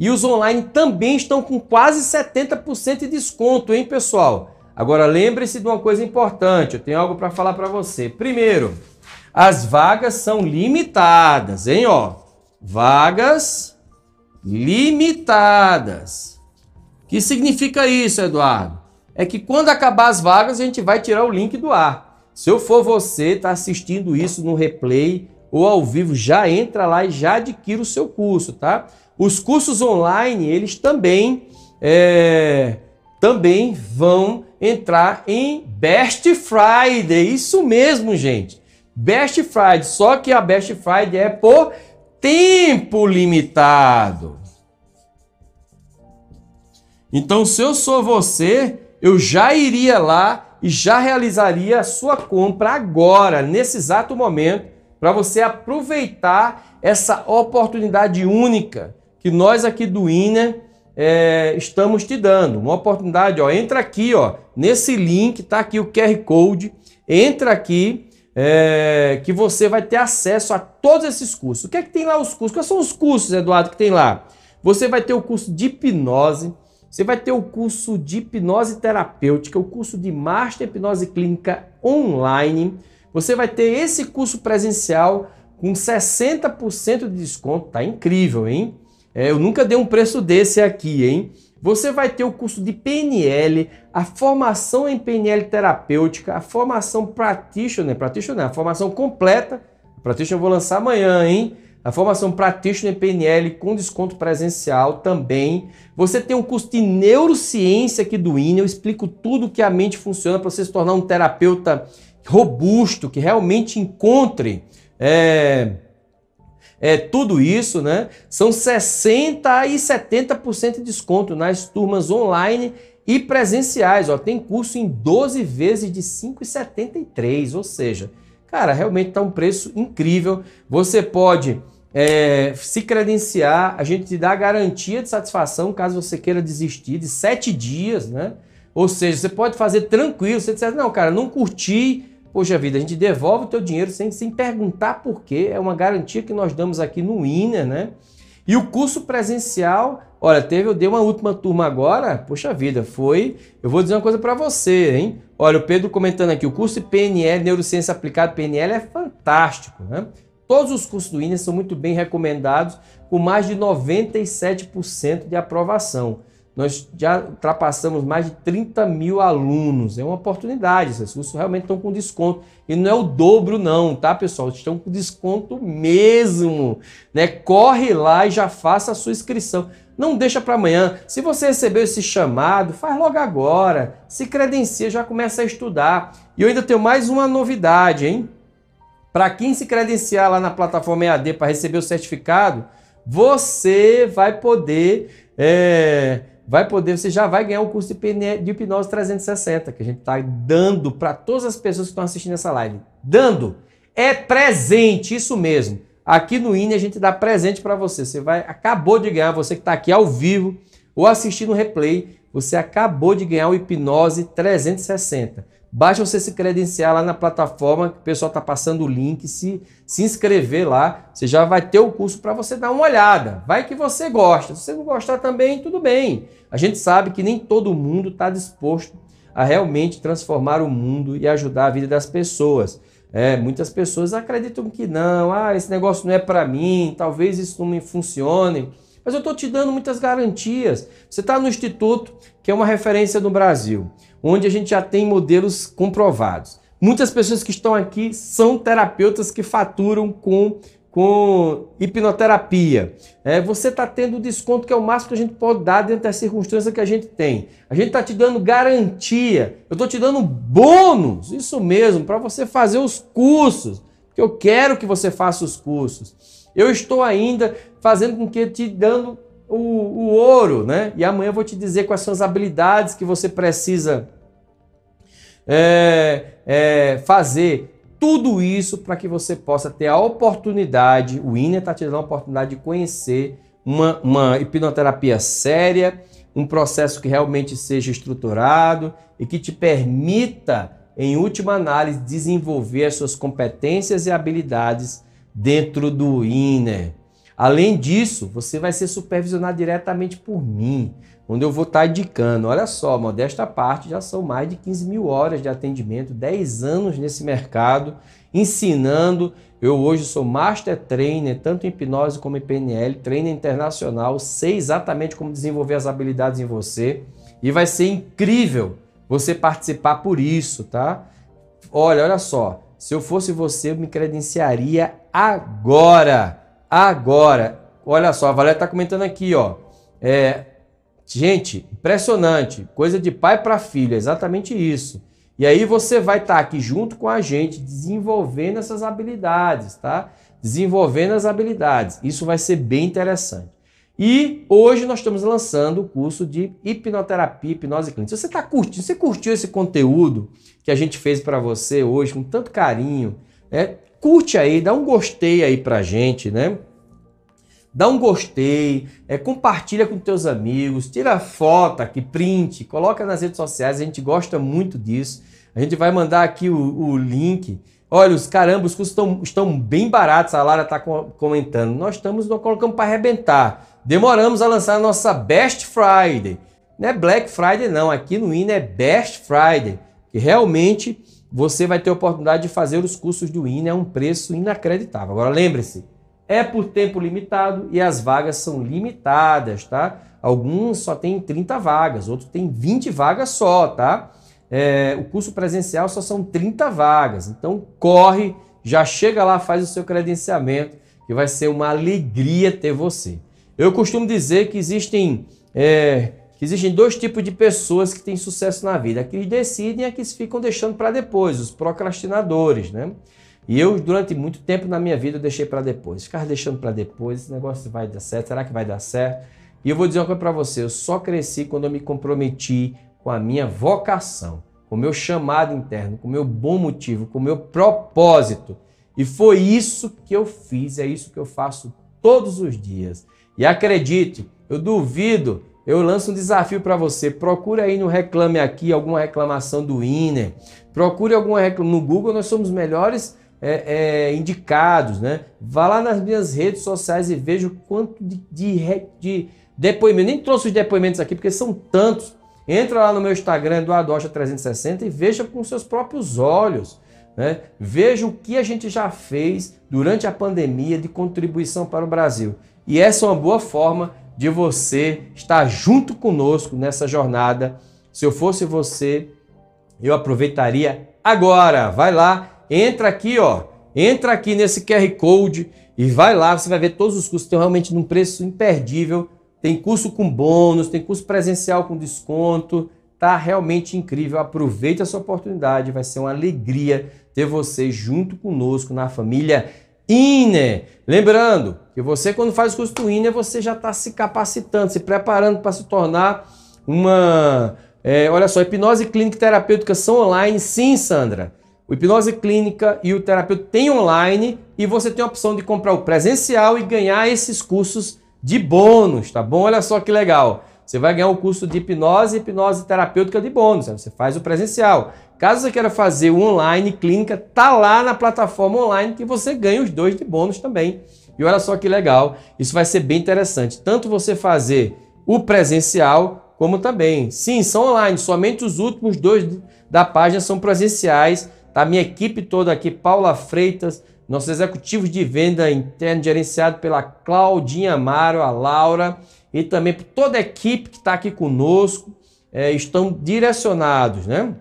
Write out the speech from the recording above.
E os online também estão com quase 70% de desconto, hein, pessoal? Agora lembre-se de uma coisa importante, eu tenho algo para falar para você. Primeiro, as vagas são limitadas, hein, ó. Vagas limitadas. O que significa isso, Eduardo? É que quando acabar as vagas, a gente vai tirar o link do ar. Se eu for você, tá assistindo isso no replay ou ao vivo, já entra lá e já adquire o seu curso, tá? Os cursos online, eles também, é, também vão entrar em Best Friday. Isso mesmo, gente. Best Friday, só que a Best Friday é por tempo limitado. Então, se eu sou você, eu já iria lá e já realizaria a sua compra agora, nesse exato momento, para você aproveitar essa oportunidade única que nós aqui do INE é, estamos te dando. Uma oportunidade, ó, entra aqui, ó, nesse link, tá aqui o QR Code, entra aqui é, que você vai ter acesso a todos esses cursos. O que é que tem lá os cursos? Quais são os cursos, Eduardo, que tem lá? Você vai ter o curso de hipnose, você vai ter o curso de hipnose terapêutica, o curso de Master Hipnose Clínica Online, você vai ter esse curso presencial com 60% de desconto, tá incrível, hein? É, eu nunca dei um preço desse aqui, hein? Você vai ter o curso de PNL, a formação em PNL terapêutica, a formação practitioner, practitioner, a formação completa. Practitioner eu vou lançar amanhã, hein? A formação practitioner PNL com desconto presencial também. Você tem um curso de neurociência aqui do INE, eu explico tudo que a mente funciona para você se tornar um terapeuta robusto, que realmente encontre é, é, tudo isso, né? São 60% e 70% de desconto nas turmas online e presenciais. Ó, tem curso em 12 vezes de 5,73, ou seja, cara, realmente está um preço incrível. Você pode é, se credenciar, a gente te dá garantia de satisfação caso você queira desistir de 7 dias, né? Ou seja, você pode fazer tranquilo, você disser, não, cara, não curti, Poxa vida, a gente devolve o teu dinheiro sem, sem perguntar por quê. É uma garantia que nós damos aqui no Winner, né? E o curso presencial, olha, teve, eu dei uma última turma agora, poxa vida, foi. Eu vou dizer uma coisa para você, hein? Olha, o Pedro comentando aqui, o curso PNL, Neurociência Aplicada PNL, é fantástico, né? Todos os cursos do INER são muito bem recomendados, com mais de 97% de aprovação. Nós já ultrapassamos mais de 30 mil alunos. É uma oportunidade. Esses cursos realmente estão com desconto. E não é o dobro, não, tá, pessoal? Estão com desconto mesmo. Né? Corre lá e já faça a sua inscrição. Não deixa para amanhã. Se você recebeu esse chamado, faz logo agora. Se credencia, já começa a estudar. E eu ainda tenho mais uma novidade, hein? Para quem se credenciar lá na plataforma EAD para receber o certificado, você vai poder é, vai poder, você já vai ganhar o curso de hipnose 360 que a gente está dando para todas as pessoas que estão assistindo essa live. Dando! É presente, isso mesmo. Aqui no INE a gente dá presente para você. Você vai acabou de ganhar, você que está aqui ao vivo ou assistindo o replay, você acabou de ganhar o hipnose 360. Basta você se credenciar lá na plataforma, que o pessoal está passando o link, se, se inscrever lá, você já vai ter o curso para você dar uma olhada. Vai que você gosta. Se você não gostar também, tudo bem. A gente sabe que nem todo mundo está disposto a realmente transformar o mundo e ajudar a vida das pessoas. É, muitas pessoas acreditam que não, ah, esse negócio não é para mim, talvez isso não me funcione. Mas eu estou te dando muitas garantias. Você está no Instituto, que é uma referência no Brasil, onde a gente já tem modelos comprovados. Muitas pessoas que estão aqui são terapeutas que faturam com, com hipnoterapia. É, você está tendo o desconto que é o máximo que a gente pode dar dentro das circunstâncias que a gente tem. A gente está te dando garantia. Eu estou te dando bônus, isso mesmo, para você fazer os cursos. Porque eu quero que você faça os cursos. Eu estou ainda fazendo com que te dando o, o ouro, né? E amanhã eu vou te dizer quais são as habilidades que você precisa é, é, fazer tudo isso para que você possa ter a oportunidade, o INE está te dando a oportunidade de conhecer uma, uma hipnoterapia séria, um processo que realmente seja estruturado e que te permita, em última análise, desenvolver as suas competências e habilidades dentro do INE. Além disso, você vai ser supervisionado diretamente por mim, onde eu vou estar indicando. Olha só, modesta parte, já são mais de 15 mil horas de atendimento, 10 anos nesse mercado, ensinando. Eu hoje sou Master Trainer, tanto em hipnose como em PNL, trainer internacional, sei exatamente como desenvolver as habilidades em você e vai ser incrível você participar por isso, tá? Olha, olha só, se eu fosse você, eu me credenciaria agora agora. Olha só, a Valéria está comentando aqui, ó. É, gente, impressionante. Coisa de pai para filho, é exatamente isso. E aí você vai estar tá aqui junto com a gente, desenvolvendo essas habilidades, tá? Desenvolvendo as habilidades. Isso vai ser bem interessante. E hoje nós estamos lançando o curso de hipnoterapia, hipnose clínica. Se você está curtindo, você curtiu esse conteúdo que a gente fez para você hoje com tanto carinho, né? curte aí, dá um gostei aí pra gente, né? Dá um gostei, é, compartilha com teus amigos, tira foto aqui, print, coloca nas redes sociais, a gente gosta muito disso. A gente vai mandar aqui o, o link. Olha, os caramba, os custos estão, estão bem baratos, a Lara está comentando. Nós estamos nós colocamos para arrebentar. Demoramos a lançar a nossa Best Friday. Não é Black Friday, não. Aqui no INA é Best Friday. Que realmente você vai ter a oportunidade de fazer os cursos do INE a um preço inacreditável. Agora lembre-se, é por tempo limitado e as vagas são limitadas, tá? Alguns só tem 30 vagas, outros tem 20 vagas só, tá? É, o curso presencial só são 30 vagas, então corre, já chega lá, faz o seu credenciamento, que vai ser uma alegria ter você. Eu costumo dizer que existem é, que existem dois tipos de pessoas que têm sucesso na vida: aqueles que decidem e aqueles que ficam deixando para depois, os procrastinadores, né? E eu, durante muito tempo na minha vida, deixei para depois. Ficava deixando para depois, esse negócio vai dar certo, será que vai dar certo? E eu vou dizer uma coisa para você: eu só cresci quando eu me comprometi com a minha vocação, com o meu chamado interno, com o meu bom motivo, com o meu propósito. E foi isso que eu fiz, é isso que eu faço todos os dias. E acredite, eu duvido eu lanço um desafio para você. Procure aí no Reclame Aqui alguma reclamação do INER. Procure alguma reclamação. No Google nós somos melhores é, é, indicados, né? Vá lá nas minhas redes sociais e veja o quanto de, de, de depoimentos. Nem trouxe os depoimentos aqui porque são tantos. Entra lá no meu Instagram, Eduardocha360 e veja com seus próprios olhos. Né? Veja o que a gente já fez durante a pandemia de contribuição para o Brasil. E essa é uma boa forma de você estar junto conosco nessa jornada. Se eu fosse você, eu aproveitaria agora. Vai lá, entra aqui, ó. Entra aqui nesse QR Code e vai lá, você vai ver todos os cursos estão realmente num preço imperdível. Tem curso com bônus, tem curso presencial com desconto. Tá realmente incrível. Aproveite essa oportunidade, vai ser uma alegria ter você junto conosco na família INE. Lembrando que você, quando faz o curso do INE, você já está se capacitando, se preparando para se tornar uma. É, olha só, hipnose clínica e terapêutica são online, sim, Sandra. O hipnose clínica e o terapeuta tem online e você tem a opção de comprar o presencial e ganhar esses cursos de bônus, tá bom? Olha só que legal. Você vai ganhar o curso de hipnose e hipnose terapêutica de bônus. Você faz o presencial. Caso você queira fazer o online clínica, tá lá na plataforma online que você ganha os dois de bônus também. E olha só que legal, isso vai ser bem interessante. Tanto você fazer o presencial, como também. Sim, são online, somente os últimos dois da página são presenciais. Tá? Minha equipe toda aqui, Paula Freitas, nossos executivos de venda interno gerenciado pela Claudinha Amaro, a Laura, e também por toda a equipe que está aqui conosco, é, estão direcionados, né?